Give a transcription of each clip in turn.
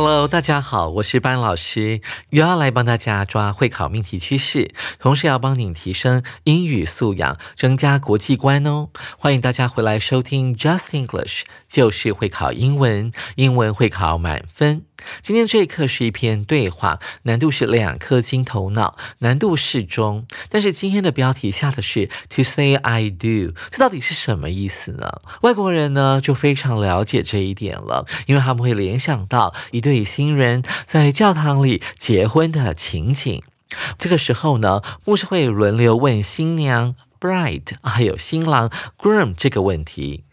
Hello，大家好，我是班老师，又要来帮大家抓会考命题趋势，同时要帮你提升英语素养，增加国际观哦。欢迎大家回来收听 Just English，就是会考英文，英文会考满分。今天这一课是一篇对话，难度是两颗金头脑，难度适中。但是今天的标题下的是 To say I do，这到底是什么意思呢？外国人呢就非常了解这一点了，因为他们会联想到一对新人在教堂里结婚的情景。这个时候呢，牧师会轮流问新娘 Bride，还有新郎 Groom 这个问题。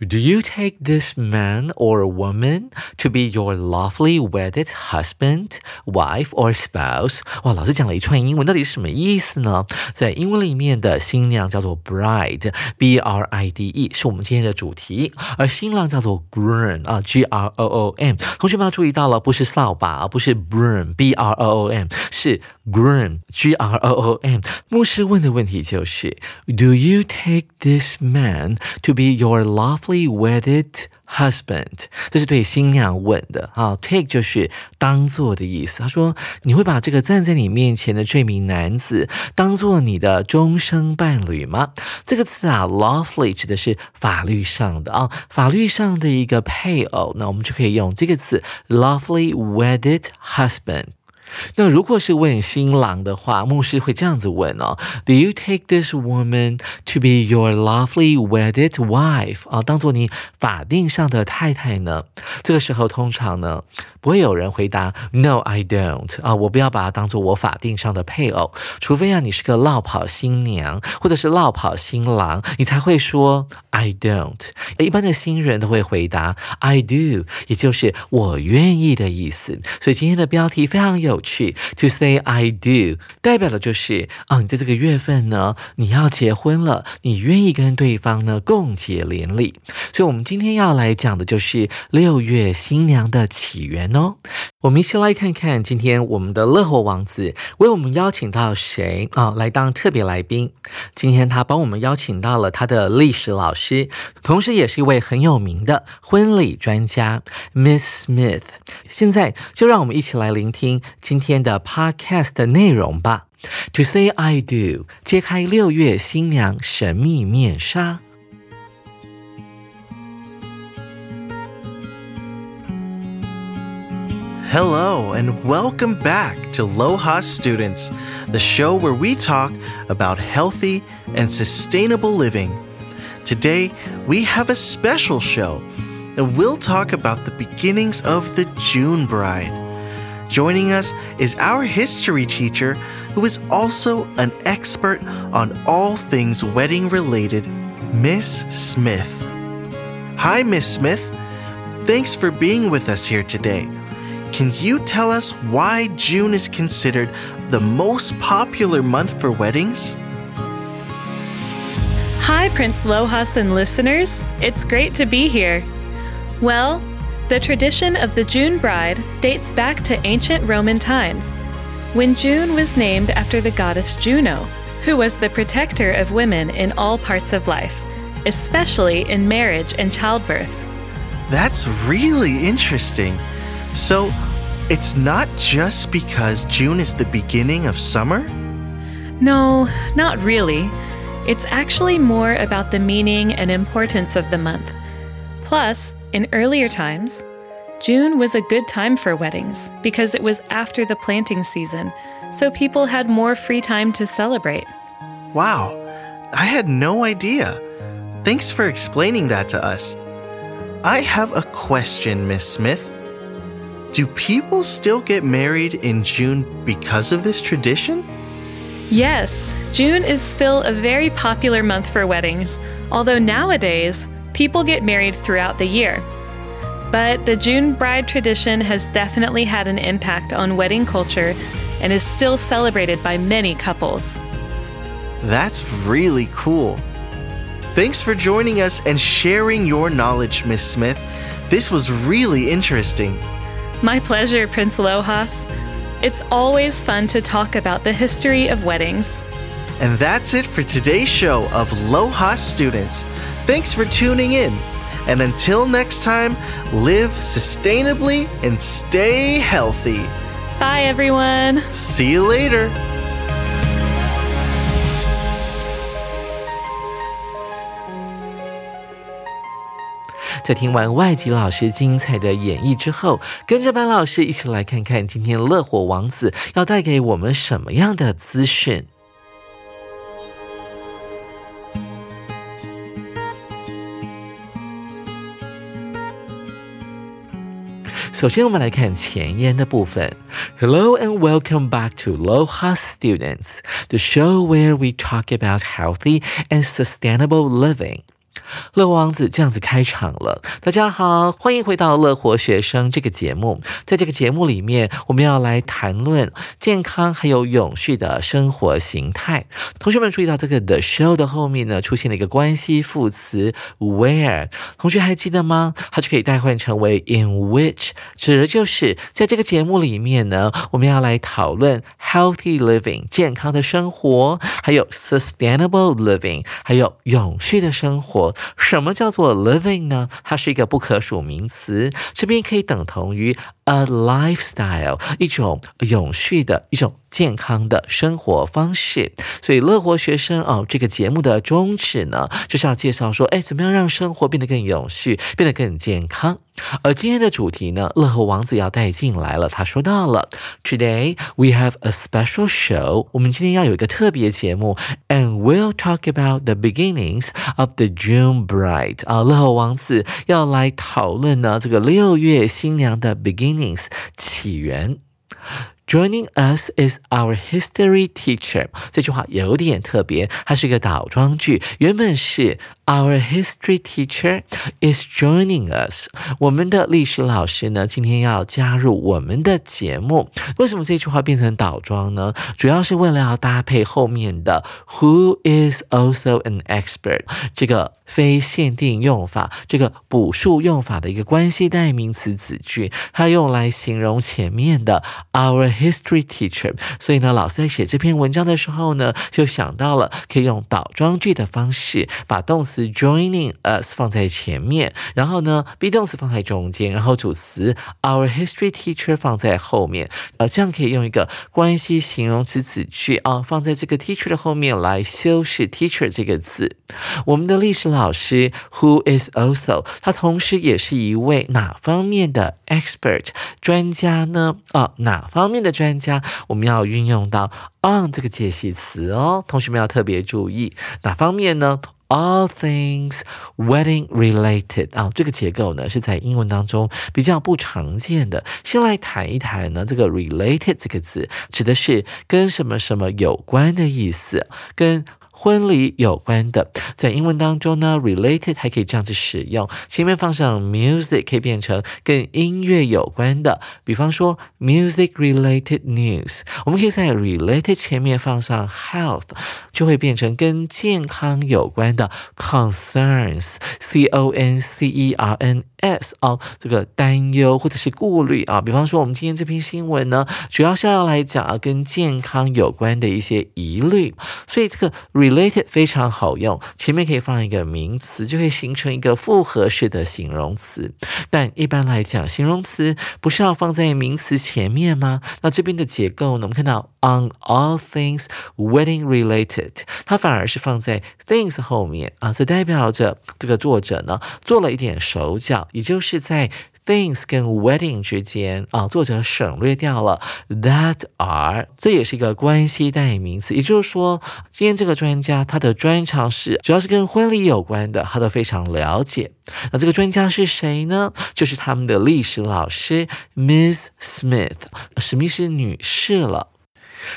Do you take this man or woman to be your lawfully wedded husband, wife or spouse？哇，老师讲了一串英文，到底是什么意思呢？在英文里面的新娘叫做 bride，b r i d e，是我们今天的主题，而新郎叫做 groom 啊，g r o o m。同学们要注意到了，不是扫把，而不是 broom，b r o o m，是 groom，g r o o m。牧师问的问题就是，Do you take this man to be your lawfully wedded husband，这是对新娘问的啊。Take 就是当做的意思。他说：“你会把这个站在你面前的这名男子当做你的终生伴侣吗？”这个词啊，lawfully 指的是法律上的啊，法律上的一个配偶。那我们就可以用这个词，lawfully wedded husband。那如果是问新郎的话，牧师会这样子问哦：Do you take this woman to be your lovely wedded wife？啊，当做你法定上的太太呢？这个时候通常呢，不会有人回答 No, I don't。啊，我不要把它当做我法定上的配偶，除非啊你是个落跑新娘或者是落跑新郎，你才会说 I don't。一般的新人都会回答 I do，也就是我愿意的意思。所以今天的标题非常有。趣 to say I do 代表的就是啊，你在这个月份呢，你要结婚了，你愿意跟对方呢共结连理。所以，我们今天要来讲的就是六月新娘的起源哦。我们一起来看看今天我们的乐活王子为我们邀请到谁啊来当特别来宾。今天他帮我们邀请到了他的历史老师，同时也是一位很有名的婚礼专家 Miss Smith。现在就让我们一起来聆听。今天的 podcast 的内容吧。To say I do，揭开六月新娘神秘面纱。Hello, and welcome back to Loha Students, the show where we talk about healthy and sustainable living. Today, we have a special show, and we'll talk about the beginnings of the June Bride. Joining us is our history teacher, who is also an expert on all things wedding related, Miss Smith. Hi, Miss Smith. Thanks for being with us here today. Can you tell us why June is considered the most popular month for weddings? Hi, Prince Lohas and listeners. It's great to be here. Well, the tradition of the June bride dates back to ancient Roman times, when June was named after the goddess Juno, who was the protector of women in all parts of life, especially in marriage and childbirth. That's really interesting. So, it's not just because June is the beginning of summer? No, not really. It's actually more about the meaning and importance of the month. Plus, in earlier times, June was a good time for weddings because it was after the planting season, so people had more free time to celebrate. Wow, I had no idea. Thanks for explaining that to us. I have a question, Miss Smith. Do people still get married in June because of this tradition? Yes, June is still a very popular month for weddings, although nowadays, people get married throughout the year. But the June bride tradition has definitely had an impact on wedding culture and is still celebrated by many couples. That's really cool. Thanks for joining us and sharing your knowledge, Miss Smith. This was really interesting. My pleasure, Prince Lohas. It's always fun to talk about the history of weddings. And that's it for today's show of Loha Students. Thanks for tuning in. And until next time, live sustainably and stay healthy. Bye, everyone. See you later. 在听完外籍老师精彩的演绎之后，跟着班老师一起来看看今天乐火王子要带给我们什么样的资讯。首先，我们来看前言的部分。Hello and welcome back to Loha Students, the show where we talk about healthy and sustainable living. 乐活王子这样子开场了。大家好，欢迎回到乐活学生这个节目。在这个节目里面，我们要来谈论健康还有永续的生活形态。同学们注意到这个 the show 的后面呢，出现了一个关系副词 where。同学还记得吗？它就可以代换成为 in which，指的就是在这个节目里面呢，我们要来讨论 healthy living 健康的生活，还有 sustainable living 还有永续的生活。什么叫做 living 呢？它是一个不可数名词，这边可以等同于 a lifestyle，一种永续的一种健康的生活方式。所以乐活学生哦，这个节目的宗旨呢，就是要介绍说，哎，怎么样让生活变得更永续，变得更健康。而今天的主题呢，乐和王子要带进来了。他说到了，Today we have a special show。我们今天要有一个特别节目，and we'll talk about the beginnings of the June bride。啊，乐和王子要来讨论呢这个六月新娘的 begin 起源。Joining us is our history teacher。这句话有点特别，它是一个倒装句，原本是 Our history teacher is joining us。我们的历史老师呢，今天要加入我们的节目。为什么这句话变成倒装呢？主要是为了要搭配后面的 Who is also an expert 这个非限定用法，这个补数用法的一个关系代名词子句，它用来形容前面的 Our history teacher。所以呢，老师在写这篇文章的时候呢，就想到了可以用倒装句的方式，把动词。词 joining us 放在前面，然后呢，be 动词放在中间，然后主词 our history teacher 放在后面，呃，这样可以用一个关系形容词子句啊，放在这个 teacher 的后面来修饰 teacher 这个字。我们的历史老师 who is also 他同时也是一位哪方面的 expert 专家呢？啊，哪方面的专家？我们要运用到 on 这个介系词哦，同学们要特别注意哪方面呢？All things wedding related 啊，这个结构呢是在英文当中比较不常见的。先来谈一谈呢，这个 related 这个字指的是跟什么什么有关的意思，跟。婚礼有关的，在英文当中呢，related 还可以这样子使用，前面放上 music 可以变成跟音乐有关的，比方说 music related news，我们可以在 related 前面放上 health，就会变成跟健康有关的 concerns，c o n c e r n s 哦，这个担忧或者是顾虑啊，比方说我们今天这篇新闻呢，主要是要来讲啊跟健康有关的一些疑虑，所以这个 Related 非常好用，前面可以放一个名词，就会形成一个复合式的形容词。但一般来讲，形容词不是要放在名词前面吗？那这边的结构呢？我们看到 on all things wedding related，它反而是放在 things 后面啊，这代表着这个作者呢做了一点手脚，也就是在 things 跟 wedding 之间啊，作者省略掉了 that are，这也是一个关系代名词。也就是说，今天这个专家他的专长是主要是跟婚礼有关的，他都非常了解。那这个专家是谁呢？就是他们的历史老师 Miss Smith，史密斯女士了。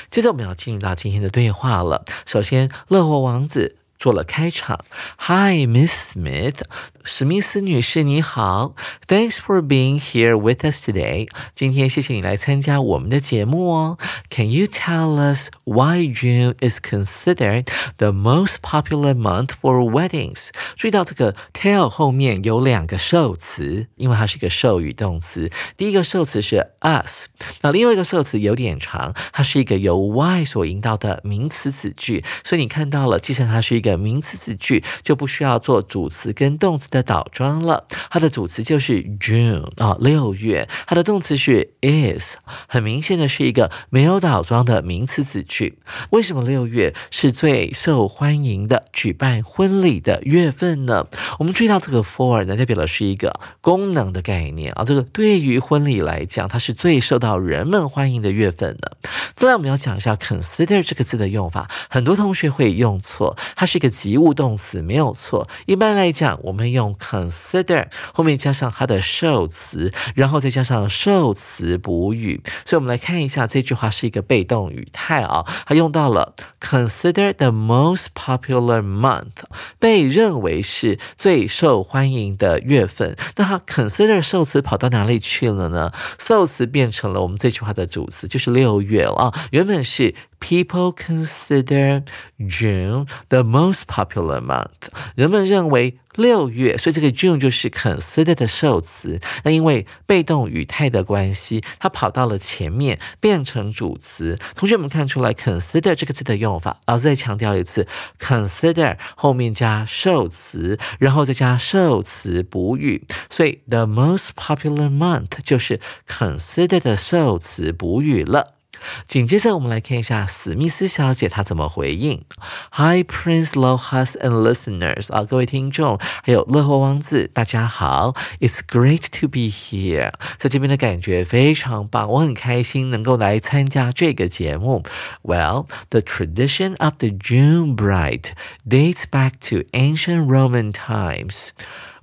接着我们要进入到今天的对话了。首先，乐活王子做了开场：“Hi, Miss Smith。”史密斯女士，你好，Thanks for being here with us today。今天谢谢你来参加我们的节目哦。Can you tell us why June is considered the most popular month for weddings？注意到这个 tell 后面有两个受词，因为它是一个授予动词。第一个受词是 us，那另外一个受词有点长，它是一个由 why 所引导的名词子句。所以你看到了，既然它是一个名词子句，就不需要做主词跟动词的。的倒装了，它的主词就是 June 啊，六月。它的动词是 is，很明显的是一个没有倒装的名词子句。为什么六月是最受欢迎的举办婚礼的月份呢？我们注意到这个 for 呢，代表的是一个功能的概念啊。这个对于婚礼来讲，它是最受到人们欢迎的月份的。再来，我们要讲一下 consider 这个字的用法，很多同学会用错，它是一个及物动词，没有错。一般来讲，我们用用 consider 后面加上它的受词，然后再加上受词补语，所以我们来看一下这句话是一个被动语态啊，它用到了 consider the most popular month，被认为是最受欢迎的月份。那它 consider 受词跑到哪里去了呢？受词变成了我们这句话的主词，就是六月了啊，原本是。People consider June the most popular month。人们认为六月，所以这个 June 就是 consider 的受词。那因为被动语态的关系，它跑到了前面，变成主词。同学们看出来 consider 这个字的用法？老师再强调一次，consider 后面加受词，然后再加受词补语。所以 the most popular month 就是 consider 的受词补语了。紧接着，我们来看一下史密斯小姐她怎么回应。Hi, Prince Lohas and listeners 啊，各位听众，还有乐活王子，大家好。It's great to be here，在这边的感觉非常棒，我很开心能够来参加这个节目。Well, the tradition of the June bride dates back to ancient Roman times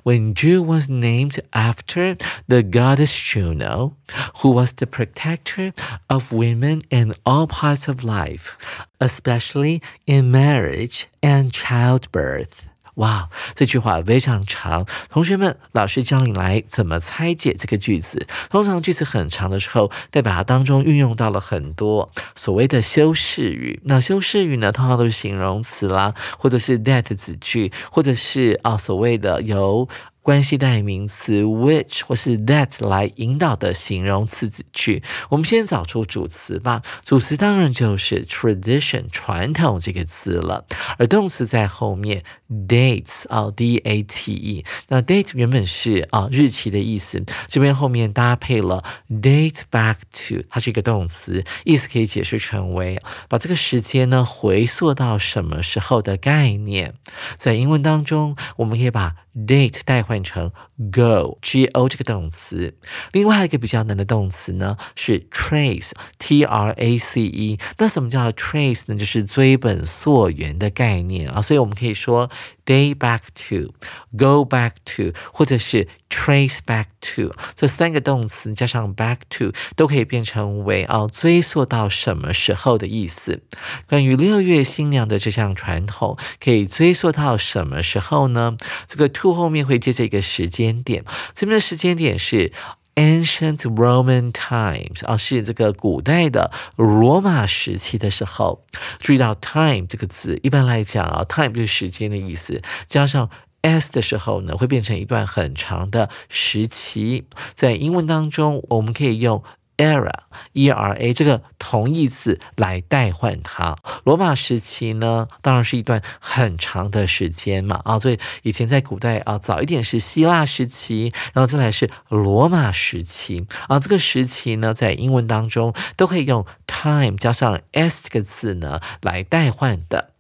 when June was named after the goddess Juno, who was the protector of women in all parts of life, especially in marriage and childbirth. 哇，这句话非常长。同学们，老师教你来怎么拆解这个句子。通常句子很长的时候，代表它当中运用到了很多所谓的修饰语。那修饰语呢，通常都是形容词啦，或者是 that 子句，或者是啊所谓的由。关系代名词 which 或是 that 来引导的形容词子句，我们先找出主词吧。主词当然就是 tradition 传统这个词了，而动词在后面 dates 啊 d a t e。那 date 原本是啊日期的意思，这边后面搭配了 date back to，它是一个动词，意思可以解释成为把这个时间呢回溯到什么时候的概念。在英文当中，我们可以把 date 带回换成 go g o 这个动词，另外一个比较难的动词呢是 trace t r a c e。那什么叫 trace 呢？就是追本溯源的概念啊，所以我们可以说。Day back to, go back to，或者是 trace back to，这三个动词加上 back to 都可以变成为啊追溯到什么时候的意思。关于六月新娘的这项传统，可以追溯到什么时候呢？这个 to 后面会接着一个时间点，这边的时间点是。Ancient Roman times 啊，是这个古代的罗马时期的时候。注意到 time 这个字，一般来讲啊，time 就是时间的意思，加上 s 的时候呢，会变成一段很长的时期。在英文当中，我们可以用。era，e r a 这个同义词来代换它。罗马时期呢，当然是一段很长的时间嘛啊，所以以前在古代啊，早一点是希腊时期，然后再来是罗马时期啊。这个时期呢，在英文当中都可以用 time 加上 s 这个字呢来代换的。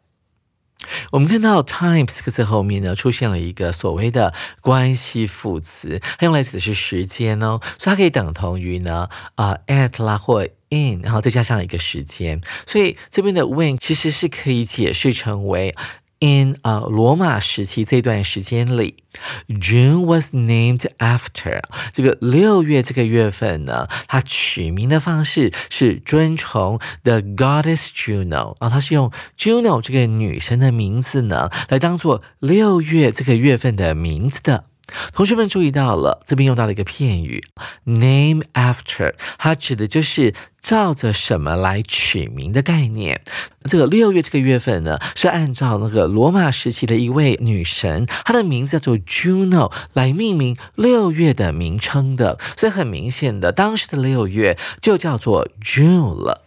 我们看到 times 这个字后面呢，出现了一个所谓的关系副词，它用来指的是时间哦，所以它可以等同于呢，啊 at 啦或 in，然后再加上一个时间，所以这边的 when 其实是可以解释成为。In 啊，罗马时期这段时间里，June was named after 这个六月这个月份呢，它取名的方式是尊崇 the goddess Juno 啊，它是用 Juno 这个女神的名字呢来当做六月这个月份的名字的。同学们注意到了，这边用到了一个片语，name after，它指的就是照着什么来取名的概念。这个六月这个月份呢，是按照那个罗马时期的一位女神，她的名字叫做 Juno 来命名六月的名称的。所以很明显的，当时的六月就叫做 June 了。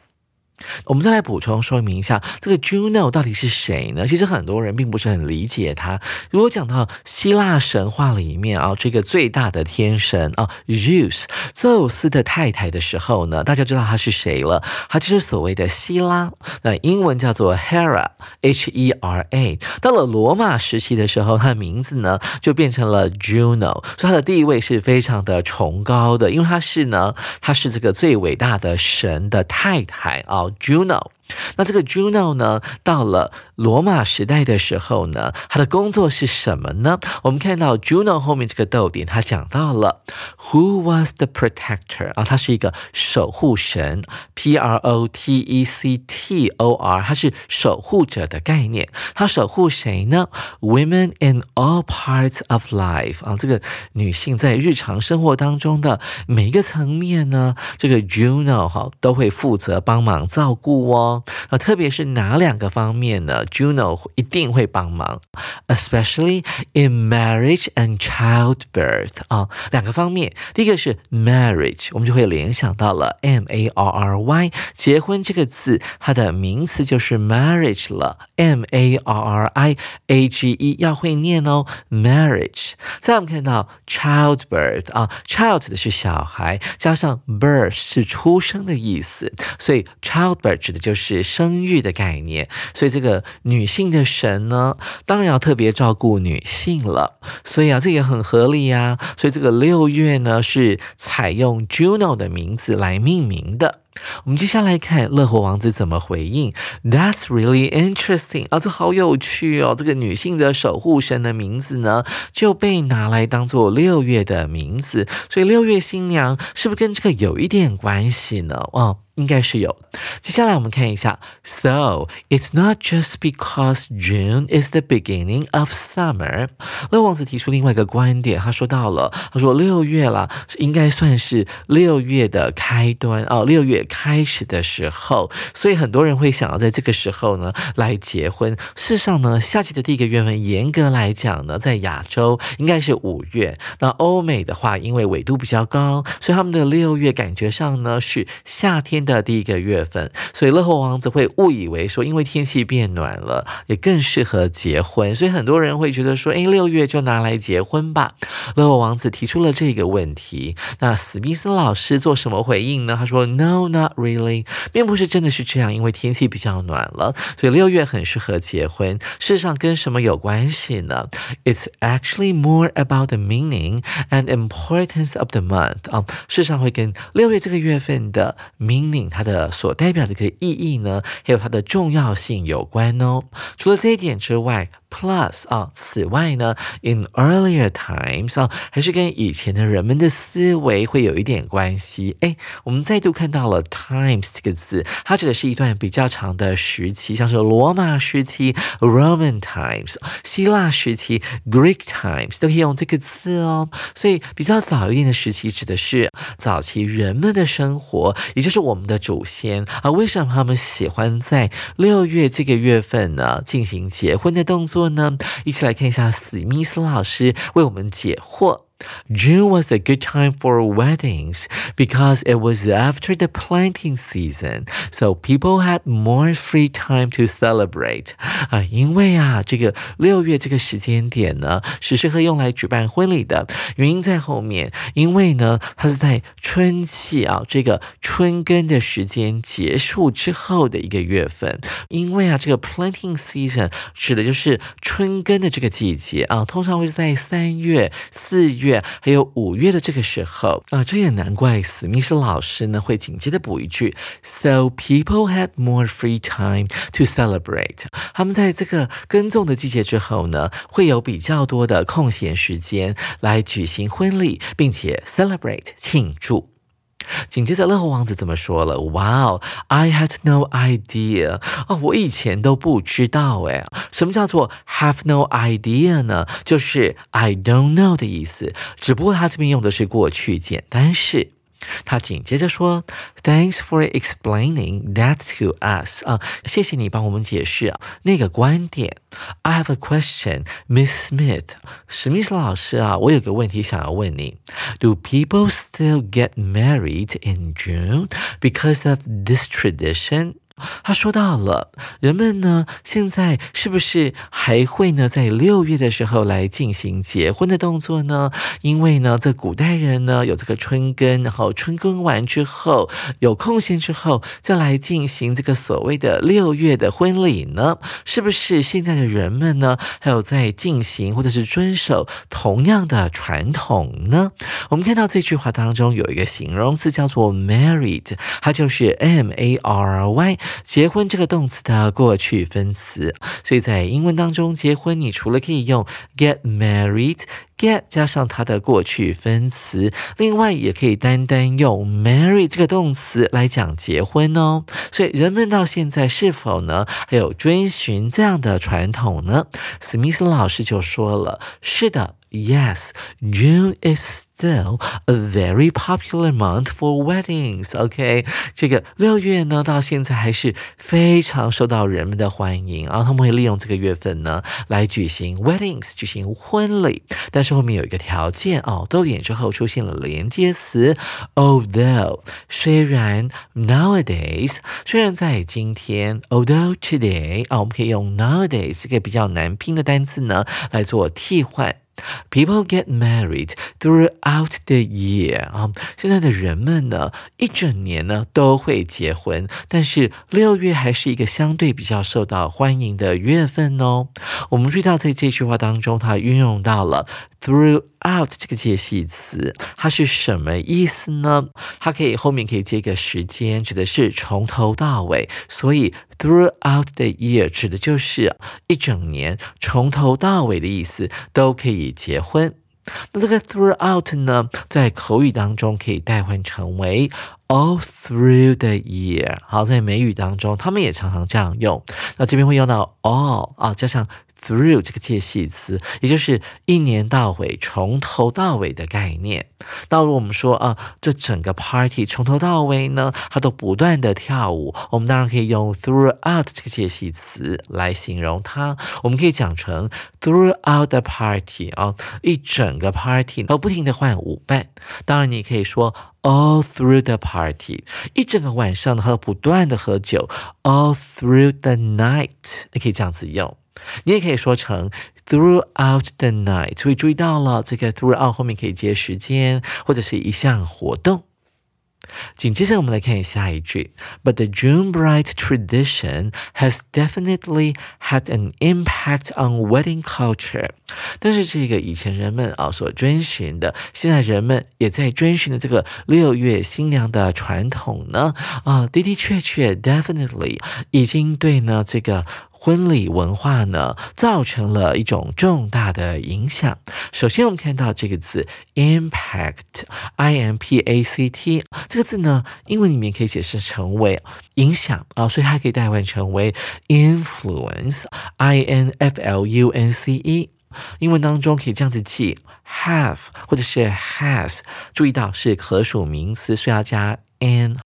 我们再来补充说明一下，这个 Juno 到底是谁呢？其实很多人并不是很理解他。如果讲到希腊神话里面啊，这个最大的天神啊，Zeus，宙斯的太太的时候呢，大家知道他是谁了？他就是所谓的希拉，那英文叫做 Hera，H-E-R-A。到了罗马时期的时候，他的名字呢就变成了 Juno，所以他的地位是非常的崇高的，因为他是呢，他是这个最伟大的神的太太啊。Juno，那这个 Juno 呢，到了罗马时代的时候呢，他的工作是什么呢？我们看到 Juno 后面这个逗点，他讲到了 Who was the protector 啊？他是一个守护神，P R O T E C T O R，他是守护者的概念。他守护谁呢？Women in all parts of life 啊，这个女性在日常生活当中的每一个层面呢，这个 Juno 哈都会负责帮忙照顾哦。啊，特别是哪两个方面呢？Juno 一定会帮忙，especially in marriage and childbirth 啊，两个方面。第一个是 marriage，我们就会联想到了 M A R R Y，结婚这个字，它的名词就是 marriage 了，M A R R I A G E 要会念哦，marriage。再我们看到 childbirth 啊，child 的是小孩，加上 birth 是出生的意思，所以 childbirth 指的就是。 是生育的概念，所以这个女性的神呢，当然要特别照顾女性了。所以啊，这也很合理呀。所以这个六月呢，是采用 Juno 的名字来命名的。我们接下来看乐活王子怎么回应。That's really interesting 啊，这好有趣哦。这个女性的守护神的名字呢，就被拿来当做六月的名字。所以六月新娘是不是跟这个有一点关系呢？哦。应该是有。接下来我们看一下，So it's not just because June is the beginning of summer。乐王子提出另外一个观点，他说到了，他说六月了，应该算是六月的开端哦，六月开始的时候，所以很多人会想要在这个时候呢来结婚。事实上呢，夏季的第一个月份，严格来讲呢，在亚洲应该是五月。那欧美的话，因为纬度比较高，所以他们的六月感觉上呢是夏天。的第一个月份，所以乐活王子会误以为说，因为天气变暖了，也更适合结婚，所以很多人会觉得说，哎，六月就拿来结婚吧。乐活王子提出了这个问题，那史密斯老师做什么回应呢？他说，No, not really，并不是真的是这样，因为天气比较暖了，所以六月很适合结婚。事实上跟什么有关系呢？It's actually more about the meaning and importance of the month 啊，事实上会跟六月这个月份的 meaning。它的所代表的一个意义呢，还有它的重要性有关哦。除了这一点之外。Plus 啊，此外呢，in earlier times 啊，还是跟以前的人们的思维会有一点关系。哎，我们再度看到了 times 这个字，它指的是一段比较长的时期，像是罗马时期 Roman times、希腊时期 Greek times 都可以用这个字哦。所以比较早一点的时期指的是早期人们的生活，也就是我们的祖先啊。为什么他们喜欢在六月这个月份呢进行结婚的动作？呢，一起来看一下史密斯老师为我们解惑。June was a good time for weddings because it was after the planting season, so people had more free time to celebrate. 啊，因为啊，这个六月这个时间点呢，是适合用来举办婚礼的。原因在后面，因为呢，它是在春季啊，这个春耕的时间结束之后的一个月份。因为啊，这个 planting season 指的就是春耕的这个季节啊，通常会是在三月、四月。 月还有五月的这个时候啊，这也难怪史密斯老师呢会紧接着补一句：So people had more free time to celebrate。他们在这个耕种的季节之后呢，会有比较多的空闲时间来举行婚礼，并且 celebrate 庆祝。紧接着，乐活王子怎么说了？Wow, I had no idea 哦，我以前都不知道哎。什么叫做 have no idea 呢？就是 I don't know 的意思。只不过他这边用的是过去简单式。他紧接着说：“Thanks for explaining that to us。”啊，谢谢你帮我们解释那个观点。I have a question, Miss Smith。史密斯老师啊，我有个问题想要问你：Do people still get married in June because of this tradition？ 他说到了，人们呢现在是不是还会呢在六月的时候来进行结婚的动作呢？因为呢，在古代人呢有这个春耕，然后春耕完之后有空闲之后再来进行这个所谓的六月的婚礼呢？是不是现在的人们呢还有在进行或者是遵守同样的传统呢？我们看到这句话当中有一个形容词叫做 married，它就是 M A R Y。结婚这个动词的过去分词，所以在英文当中，结婚你除了可以用 get married，get 加上它的过去分词，另外也可以单单用 marry 这个动词来讲结婚哦。所以人们到现在是否呢还有遵循这样的传统呢？史密斯老师就说了，是的。Yes, June is still a very popular month for weddings. OK，这个六月呢，到现在还是非常受到人们的欢迎啊。他们会利用这个月份呢，来举行 weddings，举行婚礼。但是后面有一个条件哦，逗点之后出现了连接词，although。虽然 nowadays，虽然在今天，although today 啊，我们可以用 nowadays 这个比较难拼的单词呢，来做替换。People get married throughout the year 啊，现在的人们呢，一整年呢都会结婚，但是六月还是一个相对比较受到欢迎的月份哦。我们注意到在这句话当中，它运用到了 through。Out 这个介系词，它是什么意思呢？它可以后面可以接个时间，指的是从头到尾。所以 throughout the year 指的就是一整年，从头到尾的意思都可以结婚。那这个 throughout 呢，在口语当中可以代换成为 all through the year。好，在美语当中，他们也常常这样用。那这边会用到 all 啊，加上。Through 这个介系词，也就是一年到尾、从头到尾的概念。那如我们说啊，这整个 party 从头到尾呢，它都不断的跳舞，我们当然可以用 throughout 这个介系词来形容它。我们可以讲成 throughout the party 啊，一整个 party 都不停的换舞伴。当然，你可以说 all through the party，一整个晚上呢，它都不断的喝酒。all through the night，你可以这样子用。你也可以说成 throughout the night，所以注意到了这个 throughout 后面可以接时间或者是一项活动。紧接着我们来看下一句，But the June bride tradition has definitely had an impact on wedding culture。但是这个以前人们啊所遵循的，现在人们也在遵循的这个六月新娘的传统呢，啊的的确确 definitely 已经对呢这个。 婚礼文化呢，造成了一种重大的影响。首先，我们看到这个字 impact，i m p a c t 这个字呢，英文里面可以解释成为影响啊，所以它可以代换成为 influence，i n f l u n c e。英文当中可以这样子记 have 或者是 has，注意到是可数名词，所以要加 an。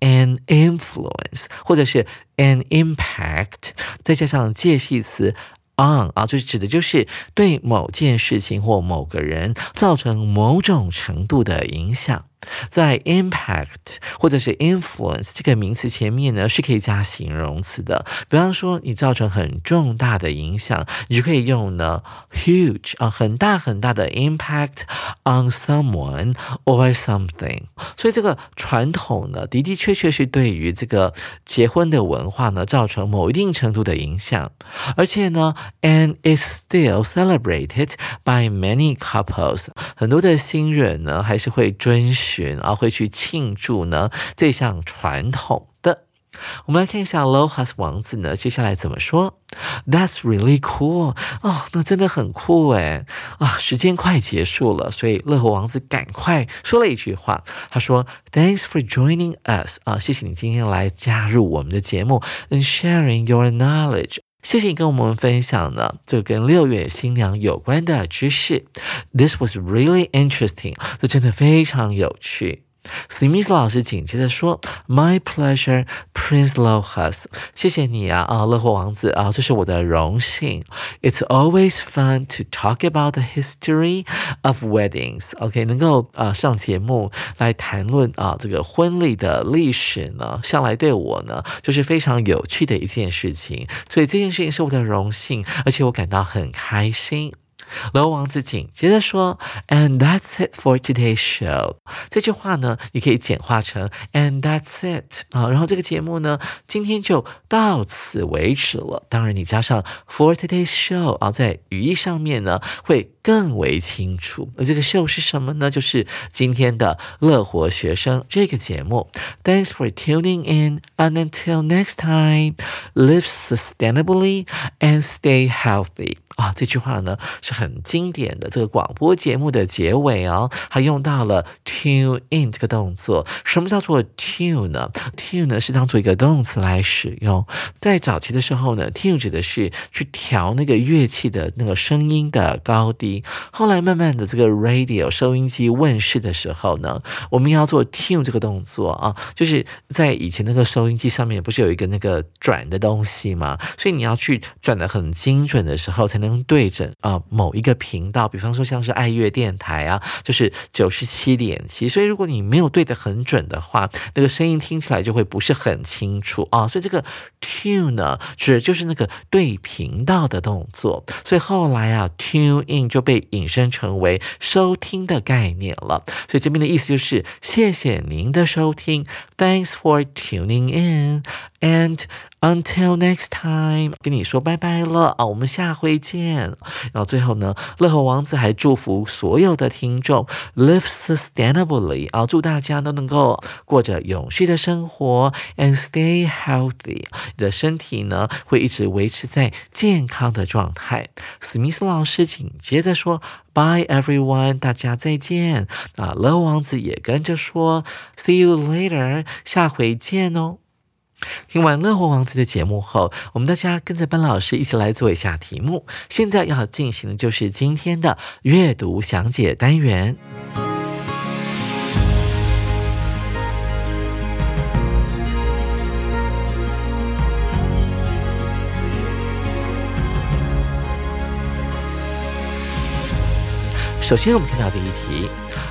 An influence，或者是 an impact，再加上介系词 on 啊，就是指的就是对某件事情或某个人造成某种程度的影响。在 impact 或者是 influence 这个名词前面呢，是可以加形容词的。比方说，你造成很重大的影响，你就可以用呢 huge 啊，很大很大的 impact on someone or something。所以这个传统呢，的的确确是对于这个结婚的文化呢，造成某一定程度的影响。而且呢，and is still celebrated by many couples。很多的新人呢，还是会遵循。而会去庆祝呢这项传统的。我们来看一下 Lohas 王子呢，接下来怎么说？That's really cool 哦，那真的很酷诶。啊！时间快结束了，所以乐活王子赶快说了一句话，他说：“Thanks for joining us 啊，谢谢你今天来加入我们的节目，and sharing your knowledge。”谢谢你跟我们分享呢，这跟六月新娘有关的知识。This was really interesting，这真的非常有趣。史密斯老师紧接着说：“My pleasure, Prince Lohas。谢谢你啊，啊，乐活王子啊，这是我的荣幸。It's always fun to talk about the history of weddings。OK，能够啊上节目来谈论啊这个婚礼的历史呢，向来对我呢就是非常有趣的一件事情。所以这件事情是我的荣幸，而且我感到很开心。”罗王子紧接着说：“And that's it for today's show。”这句话呢，你可以简化成 “And that's it” 啊。然后这个节目呢，今天就到此为止了。当然，你加上 “for today's show” 啊，在语义上面呢，会更为清楚。而这个 show 是什么呢？就是今天的乐活学生这个节目。Thanks for tuning in, and until next time, live sustainably and stay healthy. 啊，这句话呢是很经典的这个广播节目的结尾哦，还用到了 tune in 这个动作。什么叫做 tune 呢？tune 呢是当做一个动词来使用。在早期的时候呢，tune 指的是去调那个乐器的那个声音的高低。后来慢慢的这个 radio 收音机问世的时候呢，我们要做 tune 这个动作啊，就是在以前那个收音机上面不是有一个那个转的东西吗？所以你要去转的很精准的时候才能。对准啊某一个频道，比方说像是爱乐电台啊，就是九十七点七。所以如果你没有对得很准的话，那个声音听起来就会不是很清楚啊。所以这个 tune 呢，指的就是那个对频道的动作。所以后来啊，tune in 就被引申成为收听的概念了。所以这边的意思就是谢谢您的收听，Thanks for tuning in and。Until next time，跟你说拜拜了啊！我们下回见。然后最后呢，乐和王子还祝福所有的听众 live sustainably 啊，祝大家都能够过着永续的生活，and stay healthy。你的身体呢会一直维持在健康的状态。史密斯老师紧接着说：Bye everyone，大家再见。啊，乐王子也跟着说：See you later，下回见哦。听完乐活王子的节目后，我们大家跟着班老师一起来做一下题目。现在要进行的就是今天的阅读详解单元。首先，我们看到第一题。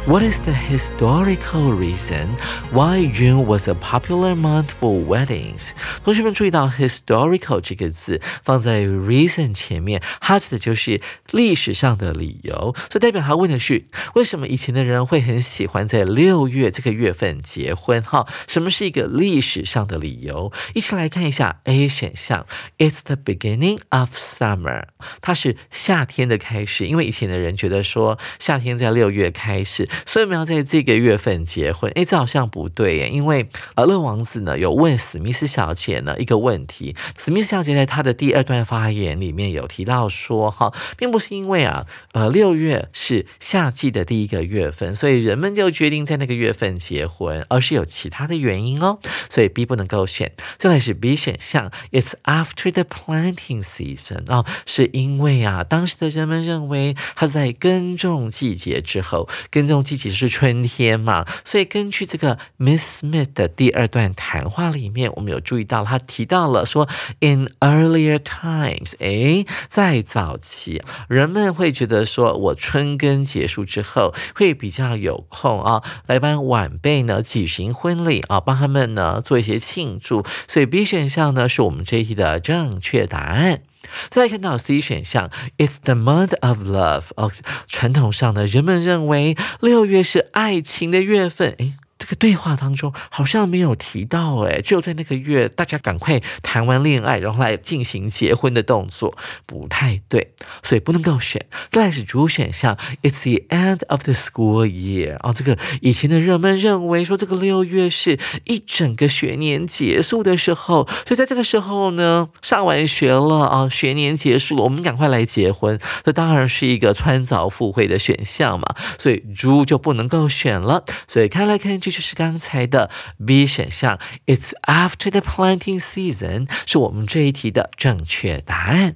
What is the historical reason why June was a popular month for weddings？同学们注意到 historical 这个字放在 reason 前面，它指的就是历史上的理由，所以代表他问的是为什么以前的人会很喜欢在六月这个月份结婚？哈，什么是一个历史上的理由？一起来看一下 A 选项，It's the beginning of summer，它是夏天的开始，因为以前的人觉得说夏天在六月开始。所以我们要在这个月份结婚，诶，这好像不对耶，因为呃，乐王子呢有问史密斯小姐呢一个问题，史密斯小姐在她的第二段发言里面有提到说，哈，并不是因为啊，呃，六月是夏季的第一个月份，所以人们就决定在那个月份结婚，而是有其他的原因哦，所以 B 不能够选。再来是 B 选项，It's after the planting season，哦，是因为啊，当时的人们认为它在耕。种季节之后，耕种冬季其实是春天嘛，所以根据这个 Miss Smith 的第二段谈话里面，我们有注意到，他提到了说，in earlier times，哎，在早期，人们会觉得说我春耕结束之后，会比较有空啊，来帮晚辈呢举行婚礼啊，帮他们呢做一些庆祝，所以 B 选项呢是我们这一题的正确答案。再来看到 C 选项，It's the month of love。哦，传统上呢，人们认为六月是爱情的月份。诶，个对话当中好像没有提到，哎，就在那个月，大家赶快谈完恋爱，然后来进行结婚的动作，不太对，所以不能够选。再来是主选项，It's the end of the school year。哦，这个以前的人们认为说，这个六月是一整个学年结束的时候，所以在这个时候呢，上完学了啊，学年结束了，我们赶快来结婚，这当然是一个穿凿附会的选项嘛，所以猪就不能够选了。所以看来看去。是刚才的 B 选项，It's after the planting season，是我们这一题的正确答案。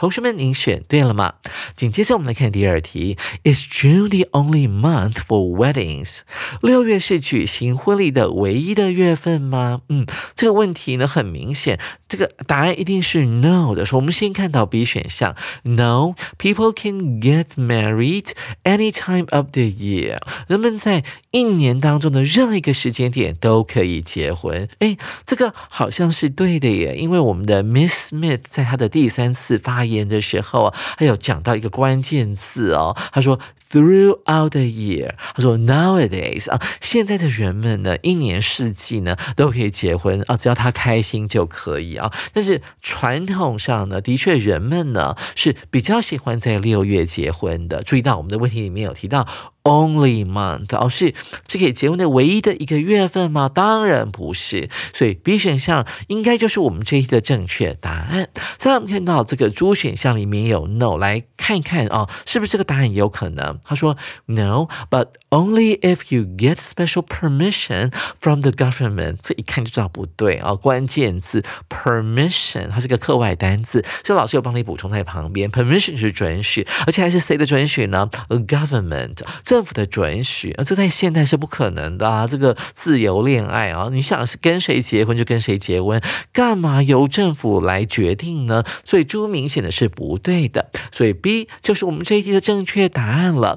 同学们，您选对了吗？紧接着我们来看第二题：Is June the only month for weddings？六月是举行婚礼的唯一的月份吗？嗯，这个问题呢很明显，这个答案一定是 no 的。说我们先看到 B 选项，No，people can get married any time of the year。人们在一年当中的任何一个时间点都可以结婚。哎，这个好像是对的耶，因为我们的 Miss Smith 在他的第三次发言。演的时候啊，还有讲到一个关键字哦，他说 throughout the year，他说 nowadays 啊，现在的人们呢，一年四季呢都可以结婚啊，只要他开心就可以啊。但是传统上呢，的确人们呢是比较喜欢在六月结婚的。注意到我们的问题里面有提到。Only month，哦，是这可以结婚的唯一的一个月份吗？当然不是，所以 B 选项应该就是我们这一题的正确答案。再我们看到这个 D 选项里面有 No，来看一看啊，是不是这个答案也有可能？他说 No，but only if you get special permission from the government。这一看就知道不对啊，关键字 permission，它是个课外单字，所以老师有帮你补充在旁边。Permission 是准许，而且还是谁的准许呢？Government。政府的准许啊，这在现代是不可能的啊！这个自由恋爱啊，你想是跟谁结婚就跟谁结婚，干嘛由政府来决定呢？所以朱明显的是不对的，所以 B 就是我们这一题的正确答案了。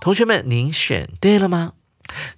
同学们，您选对了吗？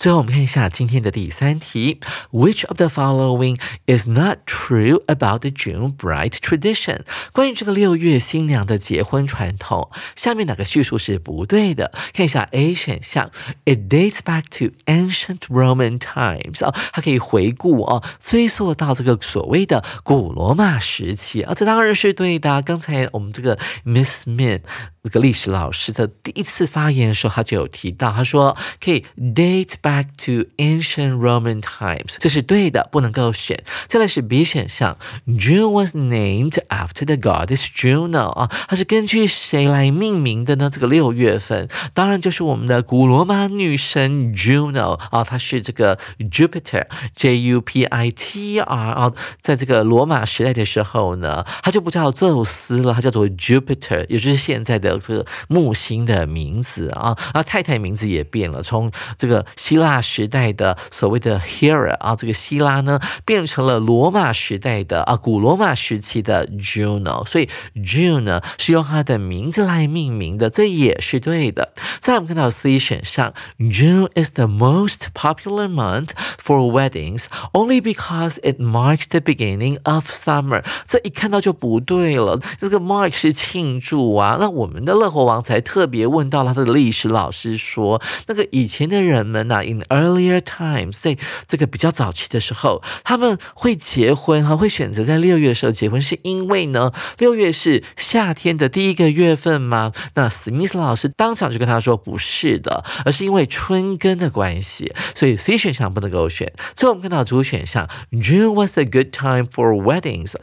最后，我们看一下今天的第三题：Which of the following is not true about the June bride tradition？关于这个六月新娘的结婚传统，下面哪个叙述是不对的？看一下 A 选项：It dates back to ancient Roman times。啊，它可以回顾啊，追溯到这个所谓的古罗马时期啊，这当然是对的。刚才我们这个 Miss Smith。这个历史老师的第一次发言的时候，他就有提到，他说可以 date back to ancient Roman times，这是对的，不能够选。再来是 B 选项，June was named after the goddess Juno 啊，它是根据谁来命名的呢？这个六月份，当然就是我们的古罗马女神 Juno 啊，她是这个 Jupiter，J U P I T R 啊，在这个罗马时代的时候呢，它就不叫宙斯了，它叫做 Jupiter，也就是现在的。这个木星的名字啊，啊，太太名字也变了，从这个希腊时代的所谓的 Hera 啊，这个希拉呢，变成了罗马时代的啊，古罗马时期的 Juno，所以 June 呢是用它的名字来命名的，这也是对的。在我们看到 C 选项，June is the most popular month for weddings only because it marks the beginning of summer。这一看到就不对了，这个 mark 是庆祝啊，那我们。的乐活王才特别问到他的历史老师说，那个以前的人们呐，in earlier times，在这个比较早期的时候，他们会结婚哈，会选择在六月的时候结婚，是因为呢，六月是夏天的第一个月份吗？那史密斯老师当场就跟他说不是的，而是因为春耕的关系，所以 C 选项不能够选。最后我们看到主选项，June was a good time for weddings。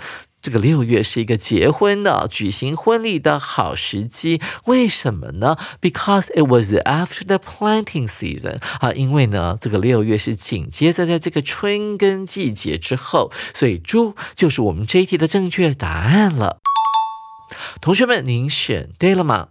这个六月是一个结婚的、举行婚礼的好时机，为什么呢？Because it was after the planting season 啊，因为呢，这个六月是紧接着在这个春耕季节之后，所以猪就是我们这一题的正确答案了。同学们，您选对了吗？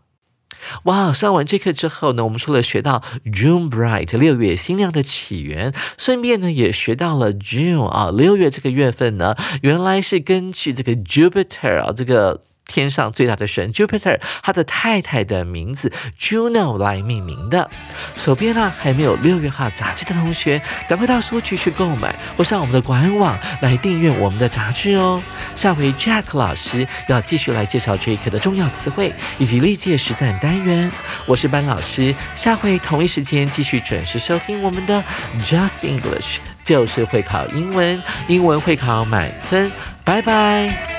哇，上完这课之后呢，我们除了学到 June bright 六月新娘的起源，顺便呢也学到了 June 啊，六月这个月份呢，原来是根据这个 Jupiter 啊这个。天上最大的神 Jupiter，他的太太的名字 Juno 来命名的。手边呢还没有六月号杂志的同学，赶快到书局去购买，或上我们的官网来订阅我们的杂志哦。下回 Jack 老师要继续来介绍这一课的重要词汇以及历届实战单元。我是班老师，下回同一时间继续准时收听我们的 Just English，就是会考英文，英文会考满分。拜拜。